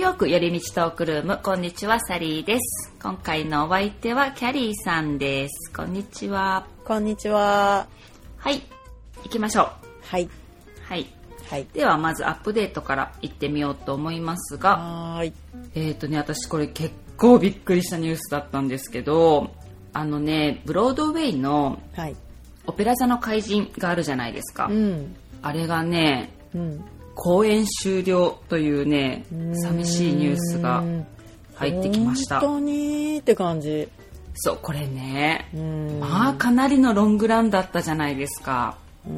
ヨーク寄り道トークルームこんにちはサリーです今回のお相手はキャリーさんですこんにちはこんにちは。はい行きましょうはい。はいはい。ではまずアップデートから行ってみようと思いますがはーい。えっ、とね私これ結構びっくりしたニュースだったんですけどあのねブロードウェイのはい。オペラ座の怪人があるじゃないですか、うん。あれがねうん。公演終了というね寂しいニュースが入ってきました本当にって感じ。そうこれねうん。まあかなりのロングランだったじゃないですかうー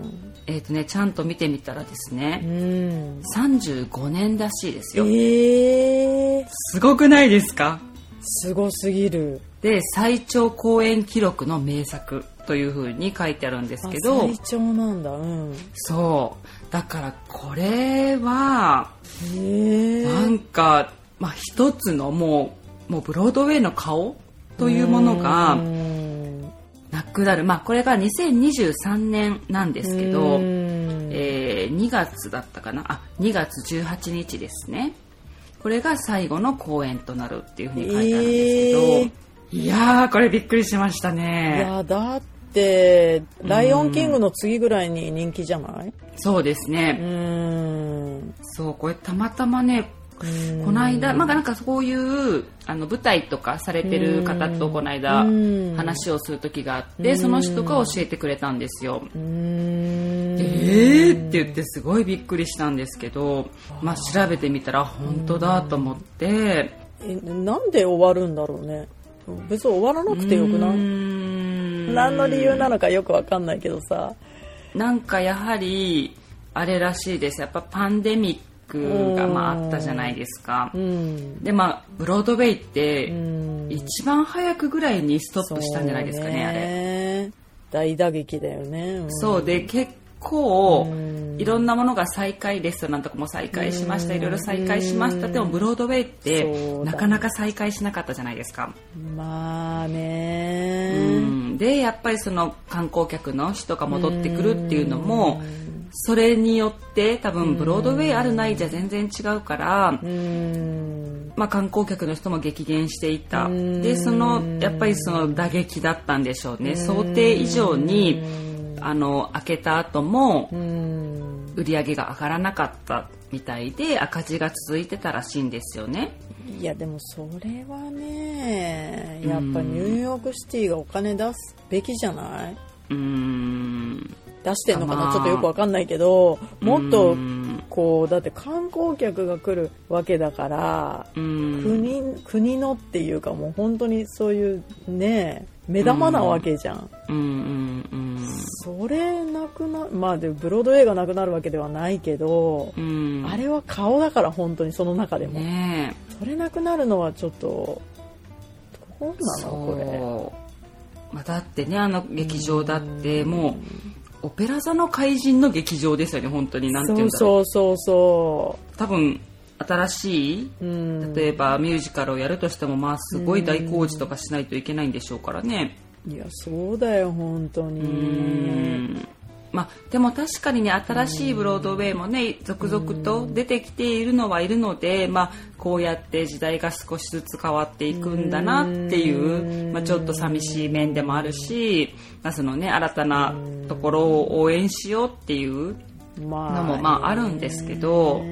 ん。えっ、とねちゃんと見てみたらですうねん。35年らしいですよええー、すごくないですか？すごすぎる。で最長公演記録の名作というふうに書いてあるんですあけど最長なんだ。うん。そうだからこれはなんか、まあ、一つのもうもうブロードウェイの顔というものがうんなくなる。まあこれが2023年なんですけど、うん。えー2月だったかな？あ2月18日ですね。これが最後の公演となるっていうふうに書いてあるんですけど、えいやーこれびっくりしましたいねやだって「ライオンキング」の次ぐらいに人気じゃない？そうですうね、ん。そうこれたまたまねうん。この間、まあ、なんかそういうあの舞台とかされてる方とこの間うん。話をする時があってその人が教えてくれたんですよ。えーって言ってすごいびっくりしたんですけど、まあ、調べてみたら本当だと思って。えなんで終わるんだろうね。別に終わらなくてよくない？ん何の理由なのかよくわかんないけどさ。なんかやはりあれらしいです。やっぱパンデミックがまああったじゃないですか。うん。でまあブロードウェイってうん。一番早くぐらいにストップしたんじゃないですかねあれ。れ大打撃だよね、ん。そう。で結構うん。いろんなものが再開レストランとかも再開しました。いろいろ再開しました。でもブロードウェイってなかなか再開しなかったじゃないですか、まあうねん、でやっぱりその観光客の人が戻ってくるっていうのもそれによって多分ブロードウェイあるないじゃ全然違うからうん。まあ、観光客の人も激減していた。ん。でそのやっぱりその打撃だったんでしょうね。想定以上にあの開けた後もうん。売り上げが上がらなかったみたいで赤字が続いてたらしいんですよね。いやでもそれはねやっぱニューヨークシティがお金出すべきじゃない？うーん出してんのかまあな？ちょっとよくわかんないけどもっとうんこうだって観光客が来るわけだからうん国国のっていうかもう本当にそういうね目玉なわけじゃん、それなくなまあでもブロードウェイがなくなるわけではないけど、うん。あれは顔だから本当にその中でも、ねそれなくなるのはちょっとどうえなのこれ。まあ、だってねあの劇場だってもうオペラ座の怪人の劇場ですよね本当に。なんていうんだろう。そうそうそ多分新しい例えばミュージカルをやるとしてもまあすごい大工事とかしないといけないんでしょうからね。いやそうだよ本当うにんまあ、でも確かにね新しいブロードウェイもね続々と出てきているのはいるので、まあ、こうやって時代が少しずつ変わっていくんだなっていう、まあ、ちょっと寂しい面でもあるし、まあそのね、新たなところを応援しようっていうまのもまああるんですけど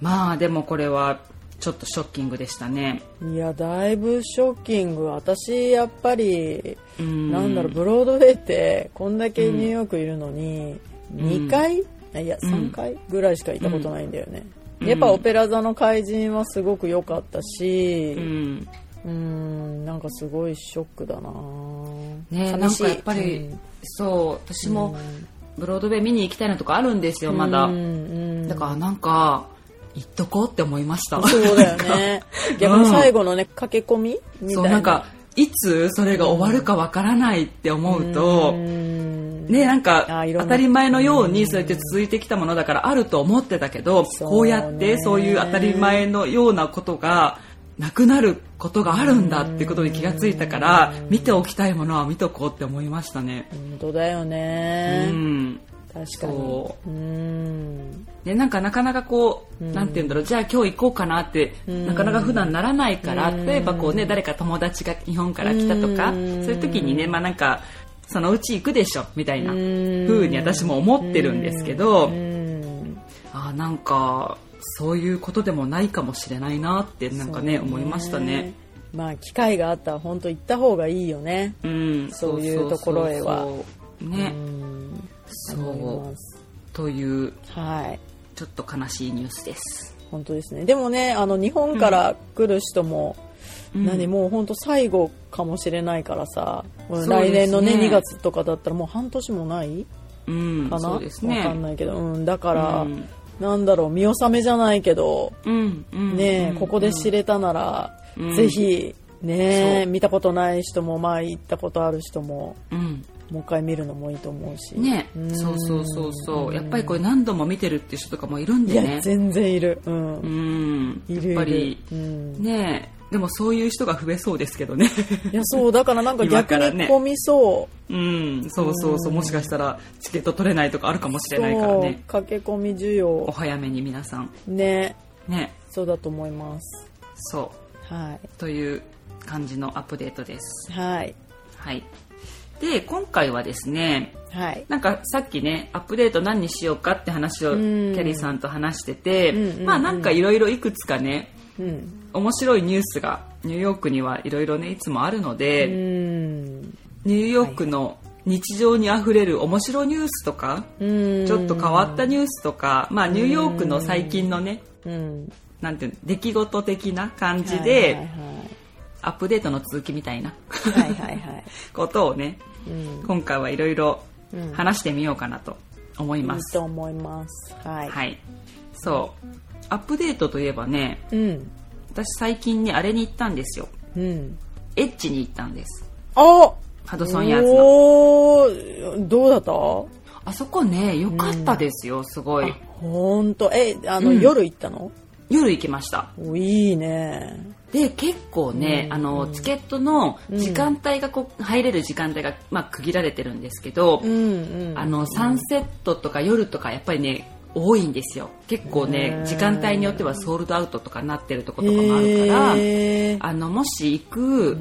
まあでもこれはちょっとショッキングでしたね。いやだいぶショッキング。私やっぱりうん。なんだろうブロードウェイってこんだけニューヨークいるのに2回、いや3回ぐらいしか行ったことないんだよね、うん。やっぱオペラ座の怪人はすごく良かったしうん。うんなんかすごいショックだな。ね、なんかやっぱり、うん。そう私もブロードウェイ見に行きたいなとかあるんですよまだ、うんうん。だからなんか行っとこうって思いました。そうだよね。逆に最後のね駆け込みみたそいうななんかいつそれが終わるかわからないって思うと、うん。ねなんか当たり前のようにそうやって続いてきたものだからあると思ってたけど、そうね。こうやってそういう当たり前のようなことがなくなることがあるんだってことに気がついたから見ておきたいものは見とこうって思いましたね。本当だようね、ん確かに。そう。うん。でなんかなかなかこう、なんて言うんだろう。じゃあ今日行こうかなって、なかなか普段ならないから、例えばこうね誰か友達が日本から来たとか、そういう時にねまあなんかそのうち行くでしょみたいな風に私も思ってるんですけど、うん。あーなんかそういうことでもないかもしれないなってなんかね思いましたね。まあ機会があったら本当行った方がいいよね。うん、そういうところへは。ね、うんそう。という。はい。ちょっと悲しいニュースです。本当ですね。でもねあの日本から来る人も、うん。何もう本当最後かもしれないからさ、すね。来年のね2月とかだったらもう半年もないうん、かな、わかんね。ないけど、うん、だから、うん。なんだろう見納めじゃないけど、うん、うん、ね、うんここで知れたなら、うん。ぜひね見たことない人もまあ行ったことある人もうん、もう一回見るのもいいと思うし。ね。ん、そうそうそうそう、やっぱりこれ何度も見てるっていう人とかもいるんいやでね。全然いる。うん、うん、やっぱり。うん。ね。でもそういう人が増えそうですけどね。いやそう。だからなんか今逆に混みそう。うん、そうそうそう、もしかしたらチケット取れないとかあるかもしれないからね。駆け込み需お要早めに皆さん。ね。ね、そうだと思います。そう。はい。という感じのアップデートです。はい。はい。で、今回はですね、はい。なんかさっきね、アップデート何にしようかって話をキん。ャリーさんと話してて、うんうんうんまあなんかいろいろいくつかね、うん。面白いニュースがニューヨークにはいろいろね、いつもあるのうで、ん。ニューヨークの日常にあふれる面白ニュースとか、うん。ちょっと変わったニュースとか、まあニューヨークの最近のね、うん。なんていうの、出来事的な感じはいで、アップデートの続きみたいなはいはいはい ことをね、うん今回はいろいろうん話してみようかなと思いいいます。と思いますはい、はい。そう。アップデートといえばね、うん私最近ね、あれに行ったんですよ。うんエッジに行ったんです。あハドソンヤーズの。どうだった？あそこね、良かったですよ、すごい。ほんとえあの、うん夜行ったの？夜行きました。おいいねで、結構ね、あの、チケットの時間帯がこう、入れる時間帯が、まあ、区切られてるんですけど、あの、サンセットとか夜とか、やっぱりね、多いんですよ。結構ね、時間帯によってはソールドアウトとかなってるとことかもあるから、あの、もし行く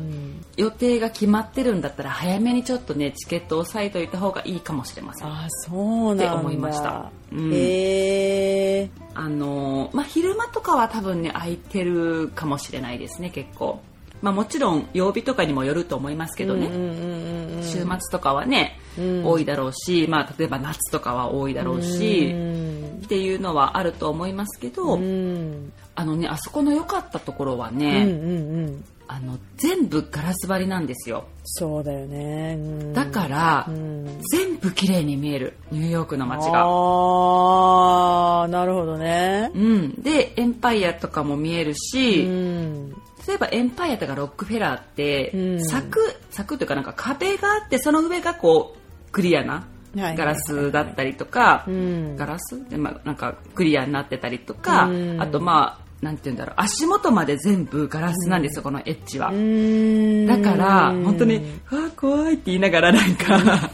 予定が決まってるんだったら、早めにちょっとね、チケットを押さえといた方がいいかもしれません。あそうなんだ。って思いました。うん。へえあのまあ、昼間とかは多分ね空いてるかもしれないですね結構、まあ、もちろん曜日とかにもよると思いますけどね、うんうんうんうん週末とかはね、多いだろうし、まあ、例えば夏とかは多いだろうし、うん。っていうのはあると思いますけど、うん。あのねあそこの良かったところはうんね、うんうん。あの全部ガラス張りなんですよ。そうだよね、うん。だから、うん。全部綺麗に見える。ニューヨークの街が。ああなるほどね。うん、でエンパイアとかも見えるし、うん例えばエンパイアとかロックフェラーって、うん。柵柵というかなんか壁があってその上がこうクリアなガラスだったりとか、うん。ガラス？で、まあ、なんかクリアになってたりとか、うん。あとまあなんて言うんだろう。足元まで全部ガラスなんですよ、このエッジは。うん。だから本当に「うわ怖い」って言いながらなんか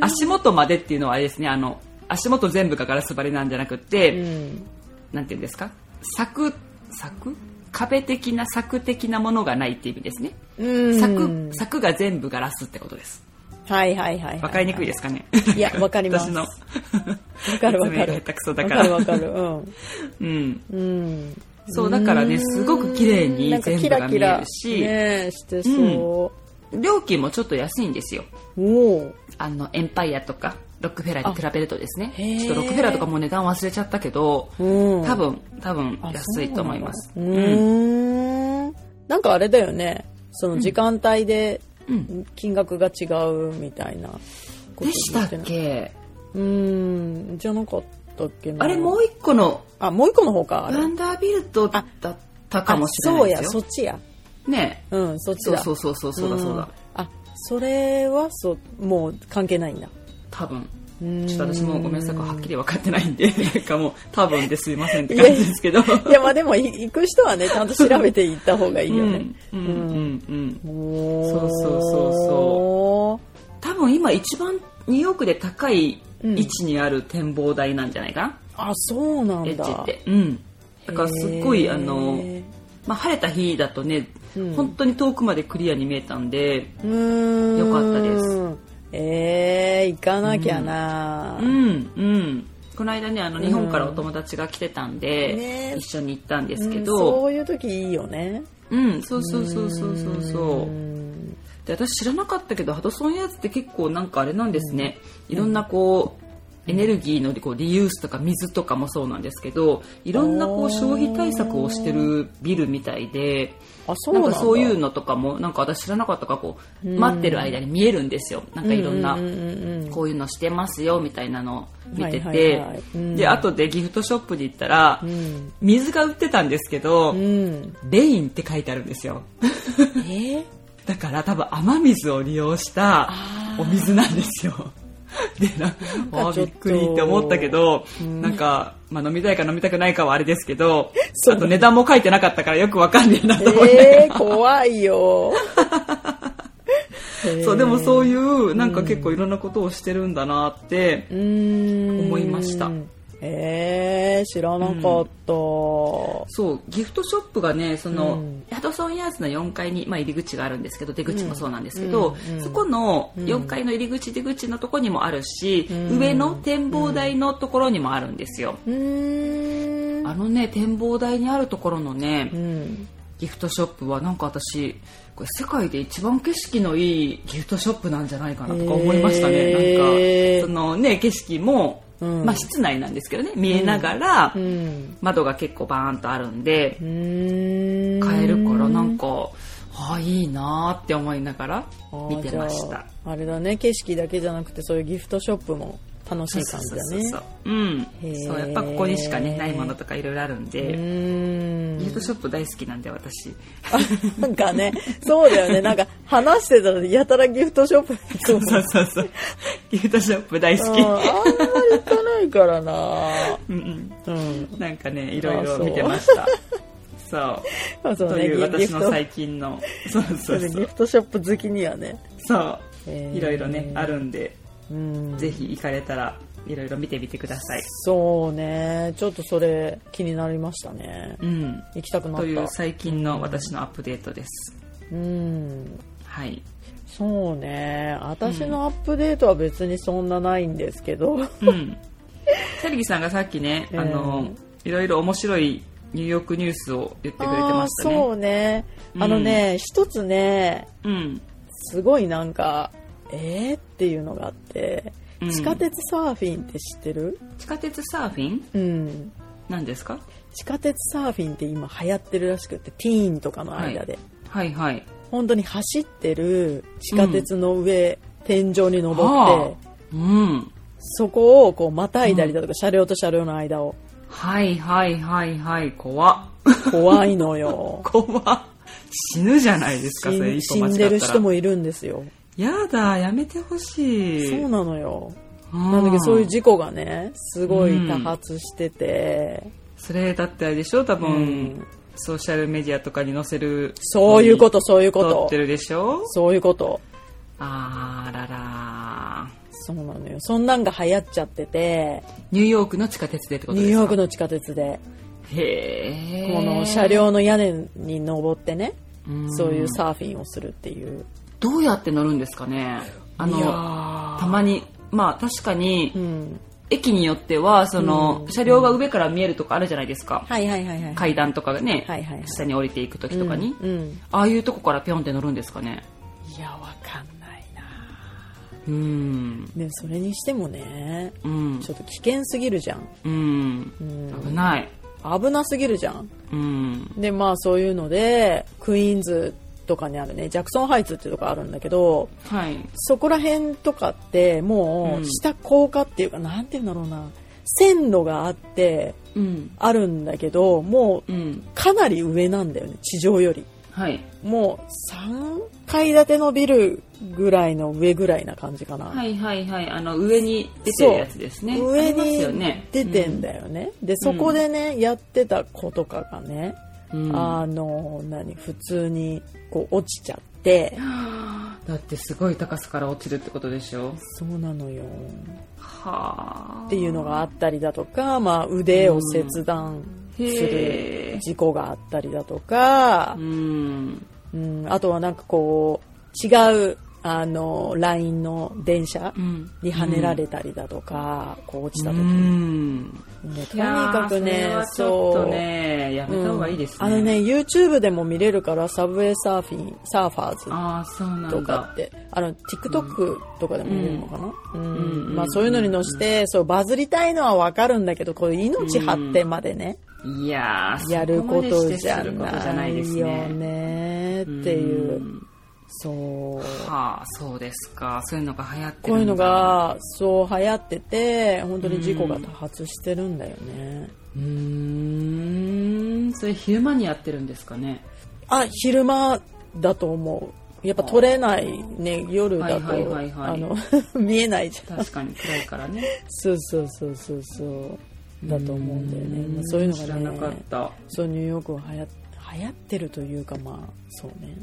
足元までっていうのはあれですねあの足元全部がガラス張りなんじゃなくって、うん。なんて言うんですか？柵？柵？壁的な柵的なものがないっていう意味ですね。うん。柵柵が全部ガラスってことです。はいはいはいはいわかりにくいですかね？いやわかります。私の。わかるわかる。下手くそだわか。からるわかる。うん。うん。うん。そうだからねすごく綺麗に全部が見えラキラるし、ねしてそ料金もちょっと安いんですよ。おあのエンパイアとかロックフェラーに比べるとですね。ちょっとロックフェラーとかもう値段忘れちゃったけど、うん。多分多分あ安いと思います。そうなんかあれだよね。その時間帯でうん。金額が違うみたいなことでしたっけ？うーん。じゃなかったっけな。あれもう一個のあもう一個の方か。ワンダービルトだったかもしれあそうやないですよ。そっちや。ね。うんそっちそうだそうそうそうそうだそうだ。ん。あそれはそうもう関係ないんだ多分。ちょっと私もごめんなさいはっきり分かってないんで なんかもう多分ですいませんって感じですけど。いやまあでもい行く人はねちゃんと調べて行った方がいいよね。うんうんうん。うんそうそうそう。そ多分今一番ニューヨークで高いうん位置にある展望台なんじゃないか？な、あそうなんだ。エッジって。うん。だからすっごいあの、まあ、晴れた日だとね、うん。本当に遠くまでクリアに見えたんでよかったですえー、行かなきゃな、うん。うん。この間ねあの日本からお友達が来てたんで、ね。一緒に行ったんですけうんど、そういう時いいよね。うん、そうそうそうそうそうそう。うん。で私知らなかったけどハドソンヤーズって結構なんかあれなんですね、いろんなこうエネルギーのこうリユースとか水とかもそうなんですけどいろんなこう消費対策をしてるビルみたいでなんかそういうのとかもなんか私知らなかったからこう待ってる間に見えるんですよ。なんかいろんなこういうのしてますよみたいなのを見てて。で後でギフトショップに行ったらうん。水が売ってたんですけどうん。レインって書いてあるんですよ。えー？だから多分雨水を利用したお水なんですよ。でなびっくりって思ったけど、なんか、まあ、飲みたいか飲みたくないかはあれですけどそう。あと値段も書いてなかったからよくわかんねえなと思って、えー、怖いよ。そうでもそういうなんか結構いろんなことをしてるんだなって、思思いましたえー、知らなかった、そうギフトショップがねその、うん。ハドソンヤーズの4階に、まあ、入り口があるんですけど出口もそうなんですけど、うんうんそこの4階の入り口出口のところにもあるし、ん。上の展望台のところにもあるんですよ。あのね展望台にあるところのね、うん。ギフトショップはなんか私これ世界で一番景色のいいギフトショップなんじゃないかなとか思いましたね、へーなんかそのね景色も、うん。まあ室内なんですけどね。見えながら、うん。窓が結構バーンとあるんでうーん。買えるからなんかああいいなーって思いながら見てました。あれだね。景色だけじゃなくてそういうギフトショップも楽しい感じだね。そううん。そうやっぱここにしかねないものとかいろいろあるんうで、ギフトショップ大好きなんで私。なんかねそうだよね。なんか話してたらやたらギフトショップに行くもん。そうそうそうギフトショップ大好き。うんあんまり行かないからな。うんうん。うん。なんかねいろいろ見てました。そう。まあそうねというギ私の最近の。そうそうギそうフトショップ好きにはね。そう。いろいろねあるんでうん。ぜひ行かれたらいろいろ見てみてください。そうね。ちょっとそれ気になりましたね。うん。行きたくなというった最近の私のアップデートです。うん。はい。そうね。私のアップデートは別にそんなないんですけど、うん。さりぎさんがさっきね、あのいろいろ面白いニューヨークニュースを言ってくれてましたね。そうね。あのね、一つねうん。すごいなんかえー、っていうのがあって、うん。地下鉄サーフィンって知ってる？地下鉄サーフィン？うん。なんですか？地下鉄サーフィンって今流行ってるらしくてティーンとかの間で、はい。はい本当に走ってる地下鉄の上、天井に登って、はあ。うん。そこをこうまたいだりだとか、車両と車両の間を。はいはいはいはい。怖っ。怖いのよ。怖っ。死ぬじゃないですか死それ。んでる人もいるんですよやだやめてほしい。そうなのよ。うんなんだけどそういう事故がねすごい多発してて、それだってあれでしょ？多分、うん。ソーシャルメディアとかに載せる。そういうことそういうこと。撮ってるでしょ？そういうこと。あらら。そうなのよ。そんなんが流行っちゃってて。ニューヨークの地下鉄でってことニューですかヨークの地下鉄で。へえ。この車両の屋根に登ってねうん。そういうサーフィンをするっていうどうやって乗るんですかね？あのたまに。まあ確かに、うん。駅によってはその、うん。車両が上から見えるとこあるじゃないですか、階段とかがね、はいはいはい。下に降りていく時とかに、うんうん。ああいうとこからピョンって乗るんですかね？いやわかんないな。うん。でもそれにしてもねうん。ちょっと危険すぎるじゃん、うん。うん、危ない。危なすぎるじゃん。うん。でまあそういうのでクイーンズとかにあるね。ジャクソンハイツっていうとこあるんだけどはい。そこら辺とかってもうん。う下高架っていうか、なんて言うんだろうな。線路があってうん。あるんだけどもううん。かなり上なんだよね。地上より。はい。もう3階建てのビルぐらいの上ぐらいな感じかな、はいはいはい。あの上に出てるやつですね。上にね。出てんだよね、でそこでね、やってた子とかがね、うんあの何普通にこう落ちちゃって。だってすごい高さから落ちるってことでしょ？そうなのよ。はあ。っていうのがあったりだとか、まあ、腕を切断すへるえ事故があったりだとか。う、ん。うん、あとはなんかこう違うあのラインの電車うん。にはねられたりだとか、こう落ちたう時に、んね、とにかくねちょっとねやめた方がいいですね、うん。あのね YouTube でも見れるから subway surfing surfers とかってあの TikTok とかでも見れるのかな、うん。うん。まあ、そういうのに乗してそうバズりたいのはわかるんだけどこう命張ってまでね、いやーやることじゃなないよねね。っていうそう。はあそうですか。そういうのが流行ってこういうのがそう流行ってて本当に事故が多発してるんだよね、うーん。それ昼間にやってるんですかね。あ昼間だと思う。やっぱ撮れないね夜だと、あの 見えないじゃん。確かに暗いからね。そうそうそうそうそう。だと思うんだよね、まあ、そういうの知らなかがねった。そうニューヨークは流行流行ってるというかまあそうね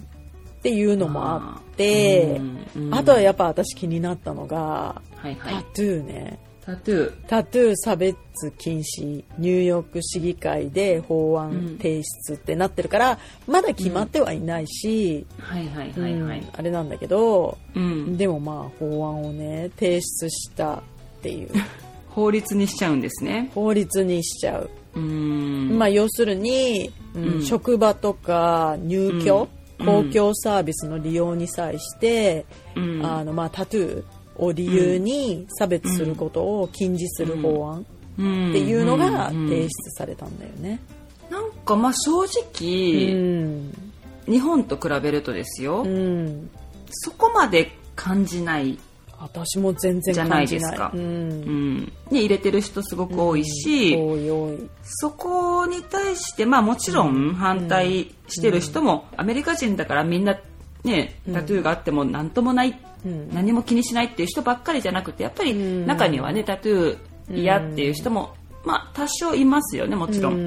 っていうのもあってうんうん。あとはやっぱ私気になったのがはいはい。タトゥーね。タトゥー。タトゥー差別禁止ニューヨーク市議会で法案提出ってなってるから、まだ決まってはいないし、はいはいはいあれなんだけど、うん。でもまあ法案をね提出したっていう。法律にしちゃうんですね。法律にしちゃう、うーん。まあ要するに、うんうん。職場とか入居、うん公共サービスの利用に際して、うん。あのまあタトゥーを理由に差別することを禁じする法案うん。っていうのがうん。提出されたんだよね。なんかまあ正う直、ん、日本と比べるとですよ、うん、そこまで感じない、私も全然じゃない。ですか。う、うん。ん、に入れてる人すごく多いし、多い多い。そこに対してまあもちろん反対してる人も、アメリカ人だからみんなねタトゥーがあっても何ともない、うん。何も気にしないっていう人ばっかりじゃなくてやっぱりん。中にはねタトゥー嫌っていう人も、まあ多少いますよねもちろん。う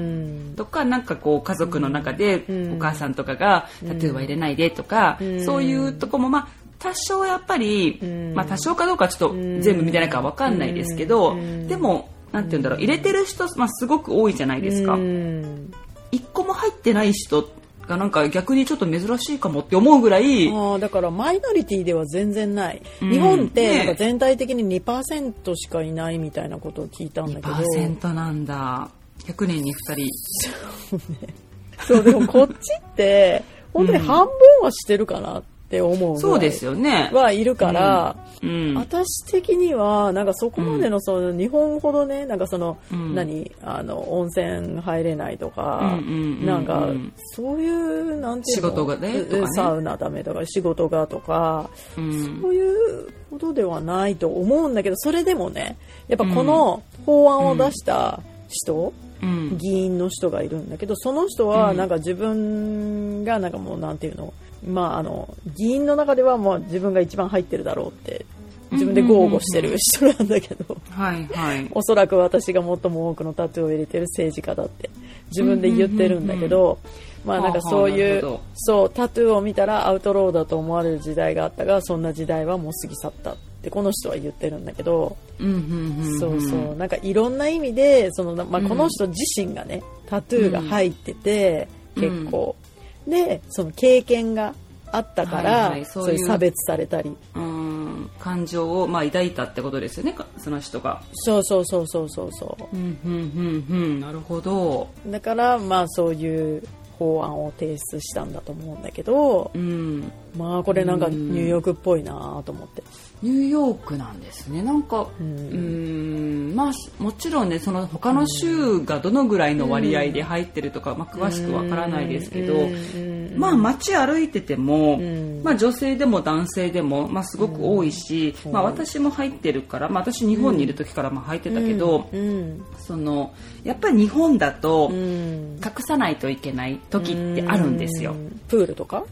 ん。とかなんかこう家族の中でお母さんとかがタトゥーは入れないでとか、そういうとこもまあ多少やっぱり、まあ多少かどうかちょっと全部見てないからわかんないですけど、でもなんて言うんだろう入れてる人、まあ、すごく多いじゃないですか。う。ん。一個も入ってない人がなんか逆にちょっと珍しいかもって思うぐらい、ああだからマイノリティでは全然ない、うん。日本ってねなんか全体的に2%しかいないみたいなことを聞いたんだけど。2%なんだ。100年に2人。そうでもこっちって本当に半分はしてるかなって思うぐらいそうですよね。はいるから、うん。私的にはなんかそこまでのその日本ほどねなんかその、うん何あの温泉入れないとか、うんうんうんうんなんかそういうなんていうの仕事がねねうんサウナダメとか仕事がとかうんそういうことではないと思うんだけどそれでもねやっぱこの法案を出した人、うん。議員の人がいるんだけどその人はなんか自分がなんかもうなんていうのまああの議員の中ではもう自分が一番入ってるだろうって自分で豪語してる人なんだけどはいはい。おそらく私が最も多くのタトゥーを入れてる政治家だって自分で言ってるんだけどまあなんかそういうそうタトゥーを見たらアウトローだと思われる時代があったがそんな時代はもう過ぎ去ったってこの人は言ってるんだけど。そうそうなんかいろんな意味でその、まあ、この人自身がね、タトゥーが入ってて、うん結構でその経験があったから、はいはいそそうういう差別されたりうん。感情をまあ抱いたってことですよね、かその人が。そうそうそうそうそうそうんうんうんうん。なるほど。うだからまあそういう法案を提出したんだと思うんだけどうん。まあこれなんかうんニューヨークっぽいなと思ってニューヨークなんですね。なんか、ううんん、まあ、もちろんね、その他の州がどのぐらいの割合で入ってるとか、まあ、詳しくわからないですけど、うんまあ、街歩いてても、ん。まあ、女性でも男性でも、まあ、すごく多いし、まあ、私も入ってるから、まあ、私日本にいる時からまあ入ってたけど、うん。そのやっぱり日本だとうん。隠さないといけない時ってあるんですよ。うん。プールとか？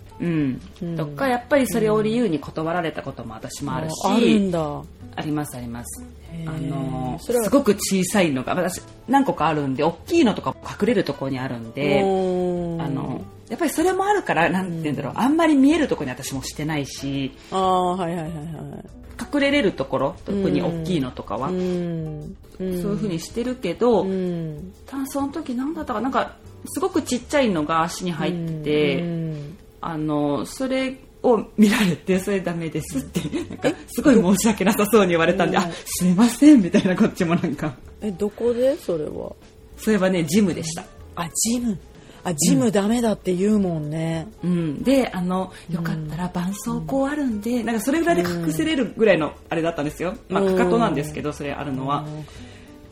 うん、とかやっぱりそれを理由に断られたことも私もあるし、あるんだ。ありますあります。あのすごく小さいのが私何個かあるんで大きいのとか隠れるところにあるんで、うんあのやっぱりそれもあるからなんて言うんだろう、あんまり見えるところに私もしてないしああはいはいはいはい隠れれるところ特に大きいのとかは、うん。そういう風にしてるけど、うん。ただその時何だったかなんかすごくちっちゃいのが足に入ってて、うんあのそれを見られてそれダメですってなんかすごい申し訳なさそうに言われたんで、うん。あすいませんみたいなこっちもなんか。えどこでそれは？それはねジムでした。あジム。あジムダメだって言うもんね、うん、であのよかったら絆創膏あるんで、なんかそれぐらいで隠せれるぐらいのあれだったんですよ、まあ、うん。かかとなんですけどそれあるのは、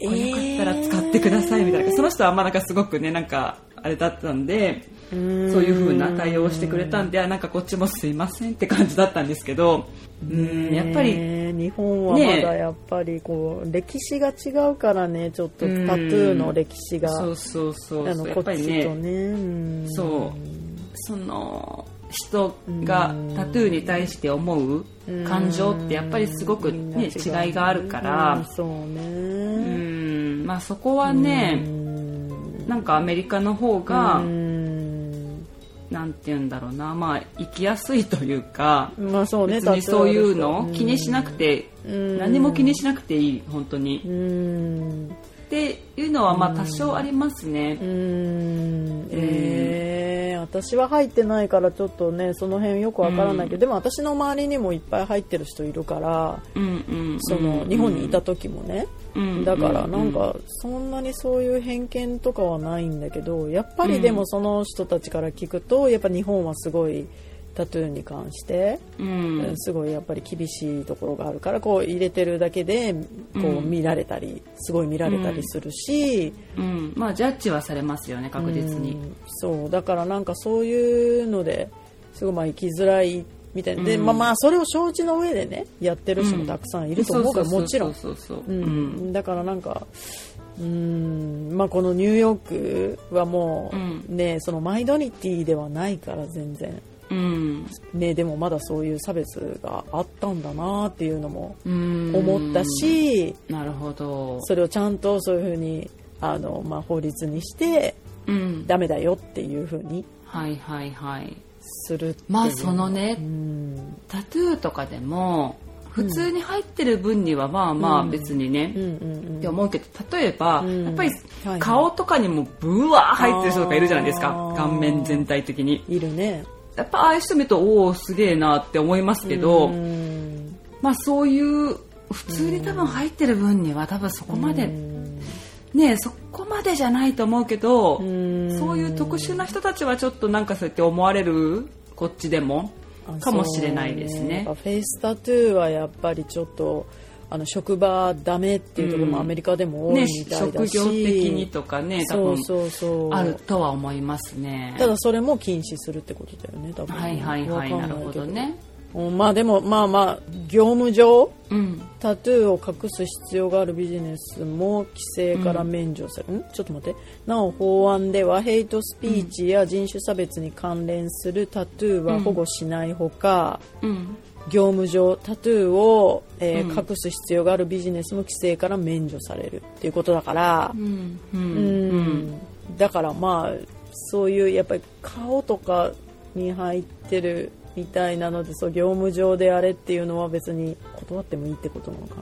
えこれよかったら使ってくださいみたいな。その人はまあなんかすごくねなんかあれだったんでそそういう風な対応をしてくれたんであなんかこっちもすいませんって感じだったんですけどうん。やっぱりね日本はまだやっぱりこう歴史が違うからねちょっとタトゥーの歴史がそうそうそうあのこそうやっぱりっちとね。そう。その人がタトゥーに対して思う感情ってやっぱりすごく、ね、違いがあるかうんらそううねん。まあそこはねなんかアメリカの方がうんなんて言うんだろうな。まあ生きやすいというかまあそうね別にそういうの気にしなくてうん何も気にしなくていい本当に。うんっていうのはまあ多少ありますね。うん。えー、私は入ってないからちょっとねその辺よくわからないけど、でも私の周りにもいっぱい入ってる人いるからうんうんその日本にいた時もね、うんだからなんかそんなにそういう偏見とかはないんだけどやっぱりでもその人たちから聞くとやっぱ日本はすごいタトゥーに関して、うん。すごいやっぱり厳しいところがあるからこう入れてるだけでこう見られたりすごい見られたりするし、うん。まあジャッジはされますよね確実に。うん。そう。だからなんかそういうのですごいまあ生きづらいみたいな。で、うん。まあまあそれを承知の上でねやってる人もたくさんいると思うから、もちろん。だからなんかうん。まあこのニューヨークはもうね、そのマイノリティではないから全然うん。ねでもまだそういう差別があったんだなっていうのもうん。思ったし、なるほど。それをちゃんとそういうふうにあの、まあ、法律にしてうん。ダメだよっていうふうにはいはいはい。するまあそのねうん。タトゥーとかでも普通に入ってる分にはまあまあ別にね、うんうんって思うけど例えば、うん。やっぱり顔とかにもブワー入ってる人とかいるじゃないですか。顔面全体的に。いるねやっぱああいう人見るとおおすげえなって思いますけど、うん。まあそういう普通に多分入ってる分には多分そこまで、うん。ねそこまでじゃないと思うけど、ん。そういう特殊な人たちはちょっとなんかそうやって思われるこっちでもあかもしれないですね。 face tattoo はやっぱりちょっとあの職場ダメっていうところもアメリカでも多いねみたいだし、職業的にとかね多分そうそう。そうあるとは思いますね。ただそれも禁止するってことだよね多分。はいはいはいなるほどね。うんまあでもまあまあ業務上うん。タトゥーを隠す必要があるビジネスも規制から免除され、ん？ちょっと待って。なお法案ではヘイトスピーチや人種差別に関連するタトゥーは保護しないほか、うん業務上タトゥーを、えーうん。隠す必要があるビジネスも規制から免除されるっていうことだからう、ん。ううん。ん。だからまあそういうやっぱり顔とかに入ってるみたいなのでそう業務上であれっていうのは別に断ってもいいってことなのか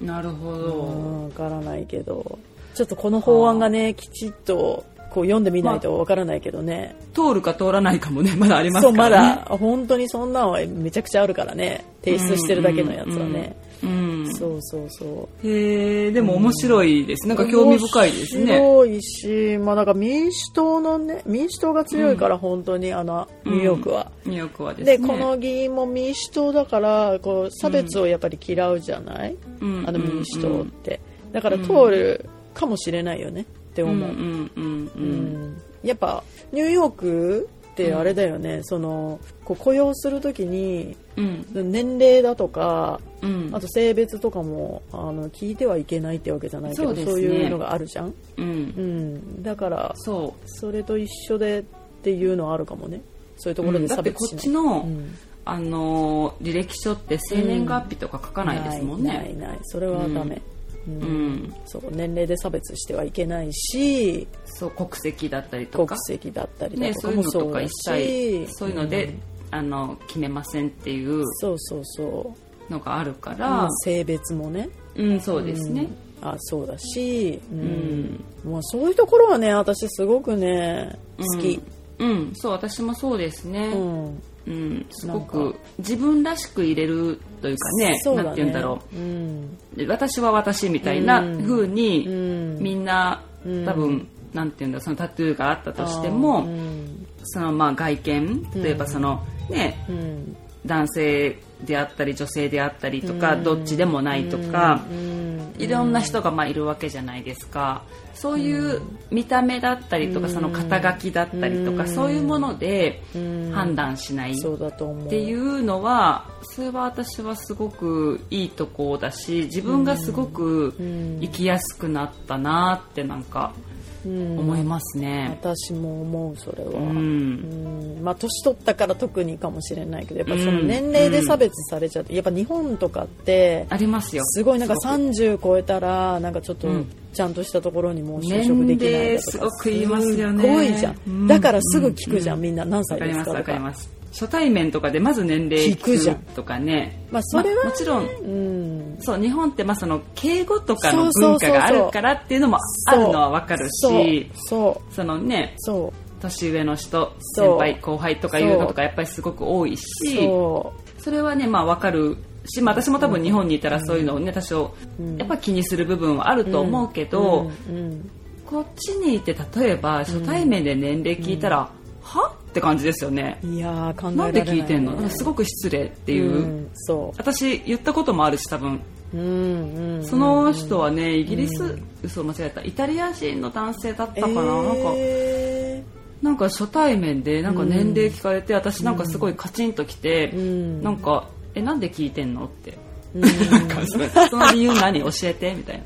な？なるほうど。んわからないけど。ちょっとこの法案がねきちっとこう読んでみないとわからないけどね、通るか通らないかもねまだありますそうまからね。だ本当にそんなんはめちゃくちゃあるからね提出してるだけのやつはね、うん。そうそうそうへえでも面白いです。なんか興味深いですね。面白いし、まあ、なんか民主党のね民主党が強いから本当にあのニューヨークは。ニューヨークはですでね。この議員も民主党だからこう差別をやっぱり嫌うじゃない、うんあの民主党って、だから通るかもしれないよねってうん思う、うんうんううん。んやっぱニューヨークってあれだよね、そのこう雇用するときにうん。年齢だとかうん。あと性別とかもあの聞いてはいけないってわけじゃないけどそうね。いうのがあるじゃん、うん。うん、だからそそれと一緒でっていうのはあるかもね。そういうとこう。ろで差別しない、っちのうん。あのー履歴書って生年月日とか書かないですもんないなね。いない。それはダメ、うん。うんそう年齢で差別してはいけないしそう国籍だったりと国か籍だったりとかかもそうだ一し切そういうので、あの決めませんっていうそうそうそのがあるかう、ら、性別もね。うんそうですね、あそうだし、うん。ん。もうそういうところはね私すごくね好き、うん、そう私もそうですね、うんうんすごく自分らしく入れるというかねそうだね。なんて言うんだろう。ん。うで私は私みたいなうん。風に、うん。みんなうん。多分、なんて言うんだろうそのタトゥーがあったとしても、うん。そのまあ外見例えばその、ねうん。男性であったり女性であったりとか、うん。どっちでもないとか、うん。いろんな人がまあいるわけじゃないですか。そういう見た目だったりとか、うん。その肩書きだったりとか、うん。そういうものでうん。判断しない。っていうのはそれは私はすごくいいとこだし自分がすごくうん。生きやすくなったなってなんかうん思いますね。私も思うそれは、ううん。んまあ年取ったから特にかもしれないけどやっぱその年齢で差別されちゃって、やっぱ日本とかってありますよ。すごいなんかすごく。30超えたらなんかちょっとうん。ちゃんとしたところにもう就職できないだとか年齢すごく言いますよねすごいじゃん、うんだからすぐ聞くじゃん、うんみんな何わ歳ですかとか初対面とかでまず年齢聞くとかね。まあそれはまあもちろん。うん。そう日本ってまあその敬語とかの文化があるからっていうのもあるのはわかるし。そう。そのねそう。年上の人先輩後輩とかいうのとかやっぱりすごく多いし。そそれはねまあわかるし、まあ、私も多分日本にいたらそういうのをね多少うん。やっぱ気にする部分はあると思うけど、こっちにいて例えば初対面で年齢聞いたら、はって感じですよね。いやー考えなんられない。で聞いてんの？すごく失礼っていう、うんそ私言ったこともあるし多分。う、うんうん、その人はねイギリス、嘘間違えた。イタリア人の男性だったかな、なんか。えなんか初対面でなんか年齢聞かれて、私なんかすごいカチンときて、ーうん。なんか「えなんで聞いてんの?」って、うん。なんかその理由何？教えて？みたいな、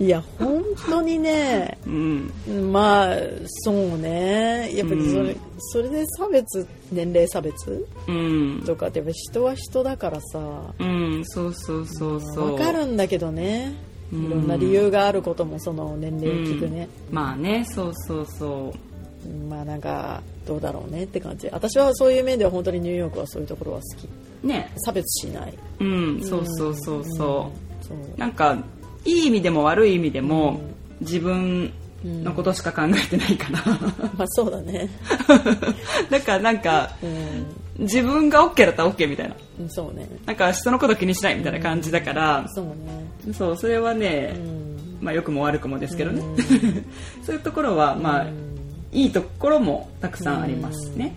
いや本当にね。うん、まあそうね。やっぱりそれ,、うん。それで差別年齢差別うん。とかってやっぱ人は人だからさ。うんそうそうそうそう。わかるんだけどね。うん。いろんな理由があることもその年齢を聞くね、まあねそうそうそまあなんかどうだろうねって感じ。私はそういう面では本当にニューヨークはそういうところは好き。うね。差別しない。うんそうそうそうそう、そう。なんかいい意味でも悪い意味でも、自分のことしか考えてないかな、まあそうだね。だからなんかうん。自分が OK だったら OK みたいな。うんそうね。なんか人のこと気にしないみたいな感じだから、そうね。そうそれはね、うん。まあ良くも悪くもですけどね、そういうところはまあ、うん。いいところもたくさんありますね、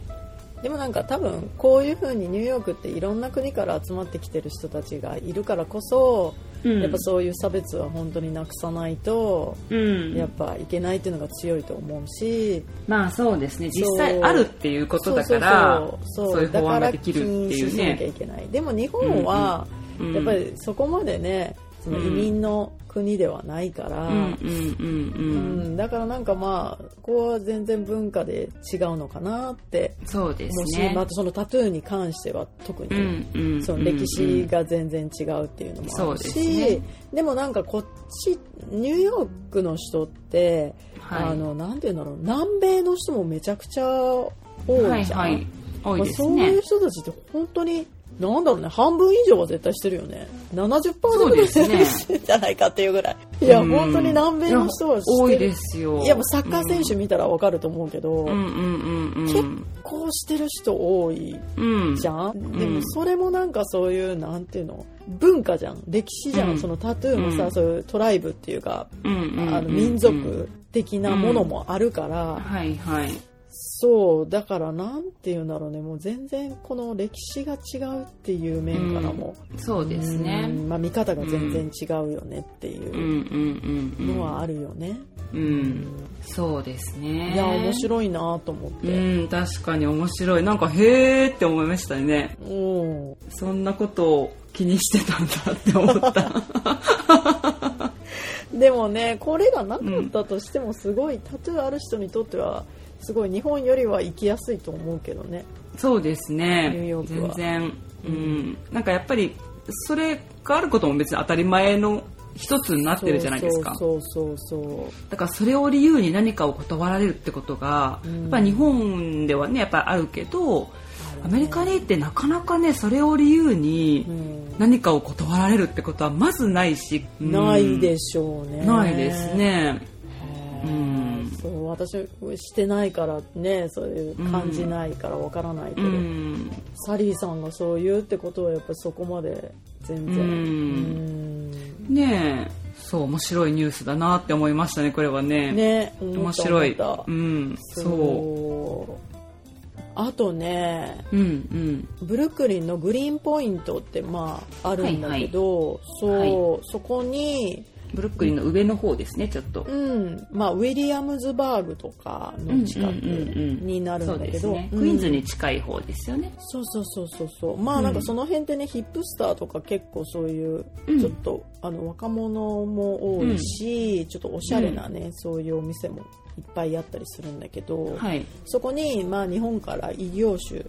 でもなんか多分こういう風にニューヨークっていろんな国から集まってきてる人たちがいるからこそ、うん。やっぱそういう差別は本当になくさないと、うん。やっぱいけないっていうのが強いと思うし。まあそうですね。実際あるっていうことだからそういう法案ができるっていうね。いけない。でも日本はやっぱりそこまでねその移民の国ではないから、だからなんかまあここは全然文化で違うのかなってそうですね。またそのタトゥーに関しては特に、その歴史が全然違うっていうのもあるそうでね。でもなんかこっちニューヨークの人って、はい。あのなんていうんだろう。南米の人もめちゃくちゃ多いじゃん、はいはい。多いですまあそうねいう人たちって本当になんだろうね。半分以上は絶対してるよね。70%そうぐらいしてるんじゃないかっていうぐらい。いやうん本当に南米の人はしてる多いですよ。いやもうサッカー選手見たらわかると思うけど、結構してる人多いうんじゃん、ん。でもそれもなんかそういうなんていうの？文化じゃん。歴史じゃん、うん。そのタトゥーもさ、うん。そういうトライブっていうか、あの民族的なものもあるから、はいはいそうだからなんていうんだろうね。もう全然この歴史が違うっていう面からも、そうですね。うん。まあ、見方が全然違うよねっていうん。うん。ううん。うん。のはあるよね、うん。そうですね。いや面白いなと思っうて、ん確かに面白い。なんかへーって思いましたね。うんそんなことを気にしてたんだって思った。でもねこれがなかったとしてもすごい、タトゥーある人にとってはすごい日本よりは生きやすいと思うけどね。そうですね。ニューヨークは。全然。うん。なんかやっぱりそれがあることも別に当たり前の一つになってるじゃないですか。そうそうそうそう。だからそれを理由に何かを断られるってことが、うん。やっぱ日本ではねやっぱあるけどアメリカに行ってなかなかねそれを理由にうん。何かを断られるってことはまずないし、うん。ないでしょうね。ないですね。うん。そう私してないからねそういう感じないからわからないけど、うん。サリーさんがそう言うってことはやっぱりそこまで全然。うん。うん。ねえ。そう面白いニュースだなって思いましたねこれはね。ね面白い。うんそそう。あとねううんうん。ブルックリンのグリーンポイントってまああるんだけど、そう、はそこにブルックリンの上の方ですねちょっと。うん。まあ、ウィリアムズバーグとかの近くになるんだけど、クイーンズに近い方ですよね。そうそうそうそうそう。まあなんかその辺ってね、ヒップスターとか結構そういううん。ちょっと、あの若者も多いし、ちょっとおしゃれなね、そういうお店もいっぱいあったりするんだけど、はい。そこにまあ日本から異業種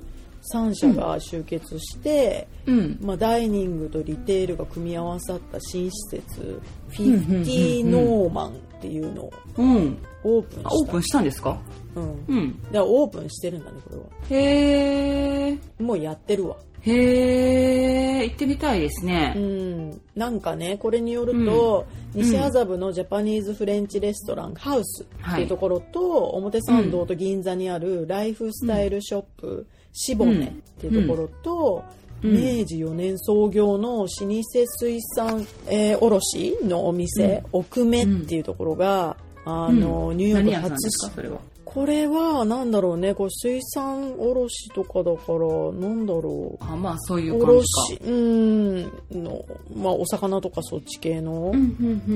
3社が集結して、うん。まあ、ダイニングとリテールが組み合わさった新施設フんうんうんうんィフティノーマンっていうのをうん。オープンした。あオープンしたんですか？うん、うん。だからオープンしてるんだねこれは。へえもうやってるわ。へえ行ってみたいですうねん。なんかねこれによると、うん。西麻布のジャパニーズフレンチレストランハウスっていうところと、表参道と銀座にあるライフスタイルショップ、シボネっていうところと、うん。明治4年創業の老舗水産、えー卸のお店、奥目っていうところが、あの、ニューヨーク初ですか？それは。これはなんだろうねこう水産卸とかだからなんだろう。あまあそういう感じか。卸うん。の、まあ、お魚とかそっち系の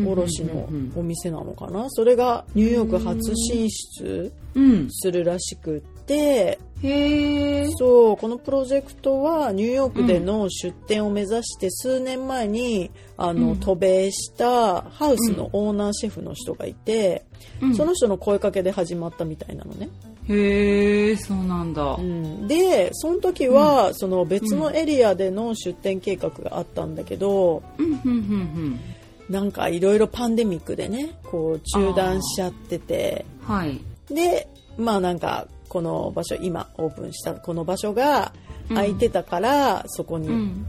卸のお店なのかな。それがニューヨーク初進出うん。するらしくってへえそうこのプロジェクトはニューヨークでの出店を目指して数年前にあの、渡米したハウスのオーナーシェフの人がいて、うん。その人の声かけで始まったみたいなのね。へえそうなんだ。うん。でその時は、その別のエリアでの出店計画があったんだけど、うんうんうんなんかいろいろパンデミックでねこう中断しちゃってて。うんはい。でまあなんかこの場所今オープンしたこの場所が空いてたから、そこにうん。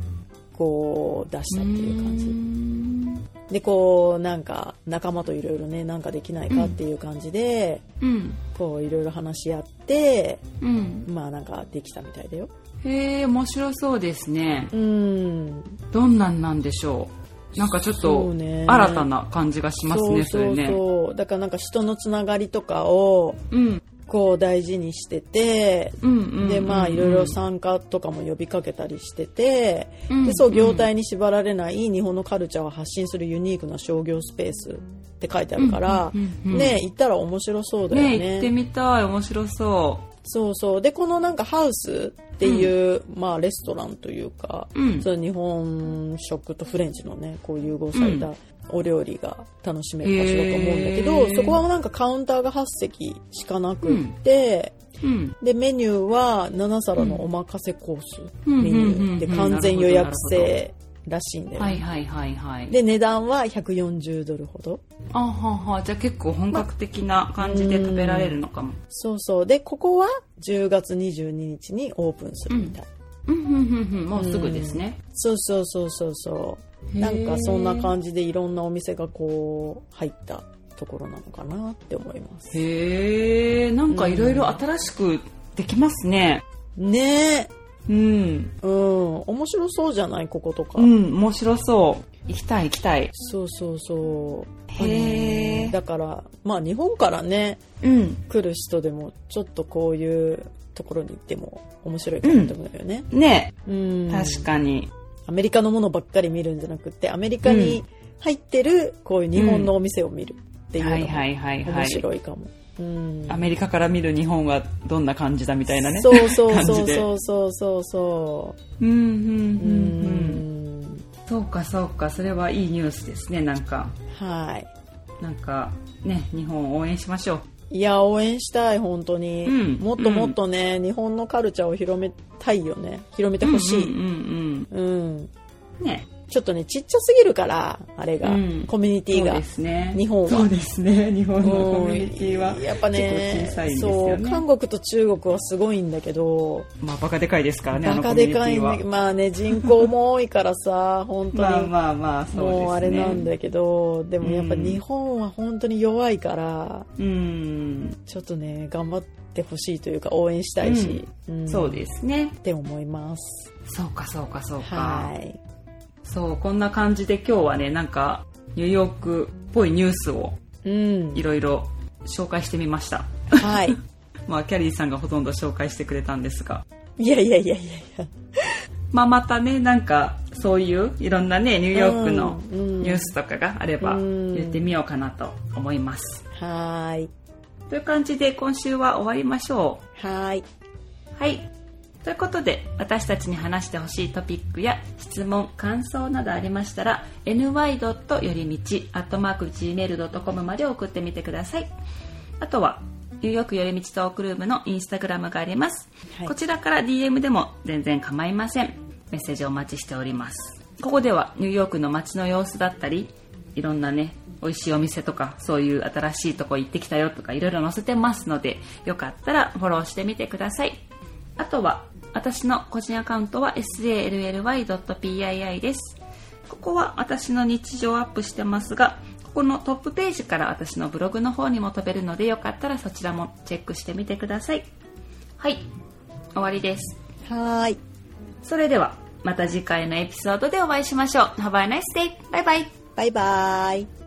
こう出したっていう感じ、うん。でこうなんか仲間といろいろねなんかできないかっていう感じで、うん。こういろいろ話し合ってうん。まあなんかできたみたいだよ。へえ面白そうですね。うん。どんなんなんでしょう。なんかちょっそと新たな感じがしますねそれね。そう。だからなんか人のつながりとかをうんこう大事にしてて、うんうんうんうん。でまあいろいろ参加とかも呼びかけたりしてて、うんでそう業態に縛られない日本のカルチャーを発信するユニークな商業スペースって書いてあるから、うんうんうんうんね行ったら面白そうだよね。ね行ってみたい面白そそうそう。でこのなんかハウスっていう、まあレストランというか、うん。その日本食とフレンチのねこう融合されたお料理が楽しめる場所だと思うんだけど、そこはなんかカウンターが8席しかなくって、ううん。でメニューは7皿のおまかせコース、うん。メニュうんうんうんーで完全予約制らしいんだよね、はいはいはいはい。で値段は140ドルほど。あはは。じゃあ結構本格的な感じで食べられるのかも。そうそう。でここは10月22日にオープンするみたい、うんうんうんうんもうすぐですね。そうそうそうそうそう。へー。なんかそんな感じでいろんなお店がこう入ったところなのかなって思います。へえんかいろいろ新しくできますね。ねうん。えうん。面白そうじゃない？こことか、うん面白そう。行きたい行きたい。そうそうそう。へえだからまあ日本からねうん。来る人でもちょっとこういうところに行っても面白いかなと思うよね、ね。うん。確かに。アメリカのものばっかり見るんじゃなくてアメリカに入ってるこういう日本のお店を見るっていうのはいはいはいも面はい。白いかも、うん。アメリカから見る日本はどんな感じだみたいなね。そうそうそうそうそうそうそう。んうんうんうううん。んそうかそうか。それはいいニュースですねなんか。はい。なんかね日本を応援しましょう。いや応援したい本当に、うん。もっともっとね、日本のカルチャーを広めたいよね。広めてほしい、うんうんうん。うん。ねちょっとね、ちっちゃすぎるから、あれが、うん。コミュニティが。ね。日本は。そうですね。日本のコうんミュニティはやっぱね結構小さいんですそう韓国と中国はすごいんだけどまあバカでかいですからねあバカでかいまあね人口も多いからさ 本当に、まあまあまあそうですね。もうあれなんだけどでもやっぱうん。日本は本当に弱いからうん。ちょっとね頑張ってほしいというか応援したいし、うん。そうですね。って思います。そうかそうかそうか。はいそうこんな感じで今日はねなんかニューヨークっぽいニュースをうん。いろいろ紹介してみました。はい。まあキャリーさんがほとんど紹介してくれたんですが。いやいやいやいやいや。まあまたねなんかそういういろんなねニューヨークのうんうん。ニュースとかがあればうん。言ってみようかなと思います。はーい。という感じで今週は終わりましょう。はーい。はい。ということで、私たちに話してほしいトピックや質問、感想などありましたら、ny. よりみち、gmail.com まで送ってみてください。あとは、ニューヨークよりみちトークルームのインスタグラムがあります。はいこちらから DM でも全然構いません。メッセージお待ちしております。ここではニューヨークの街の様子だったり、いろんなね、美味しいお店とか、そういう新しいとこ行ってきたよとか、いろいろ載せてますので、よかったらフォローしてみてください。あとは、私の個人アカウントは sally.pii です。ここは私の日常をアップしてますが、ここのトップページから私のブログの方にも飛べるので、よかったらそちらもチェックしてみてください。はい、終わりです。はーいそれでは、また次回のエピソードでお会いしましょう。Have a nice day! バイバイバイバーイ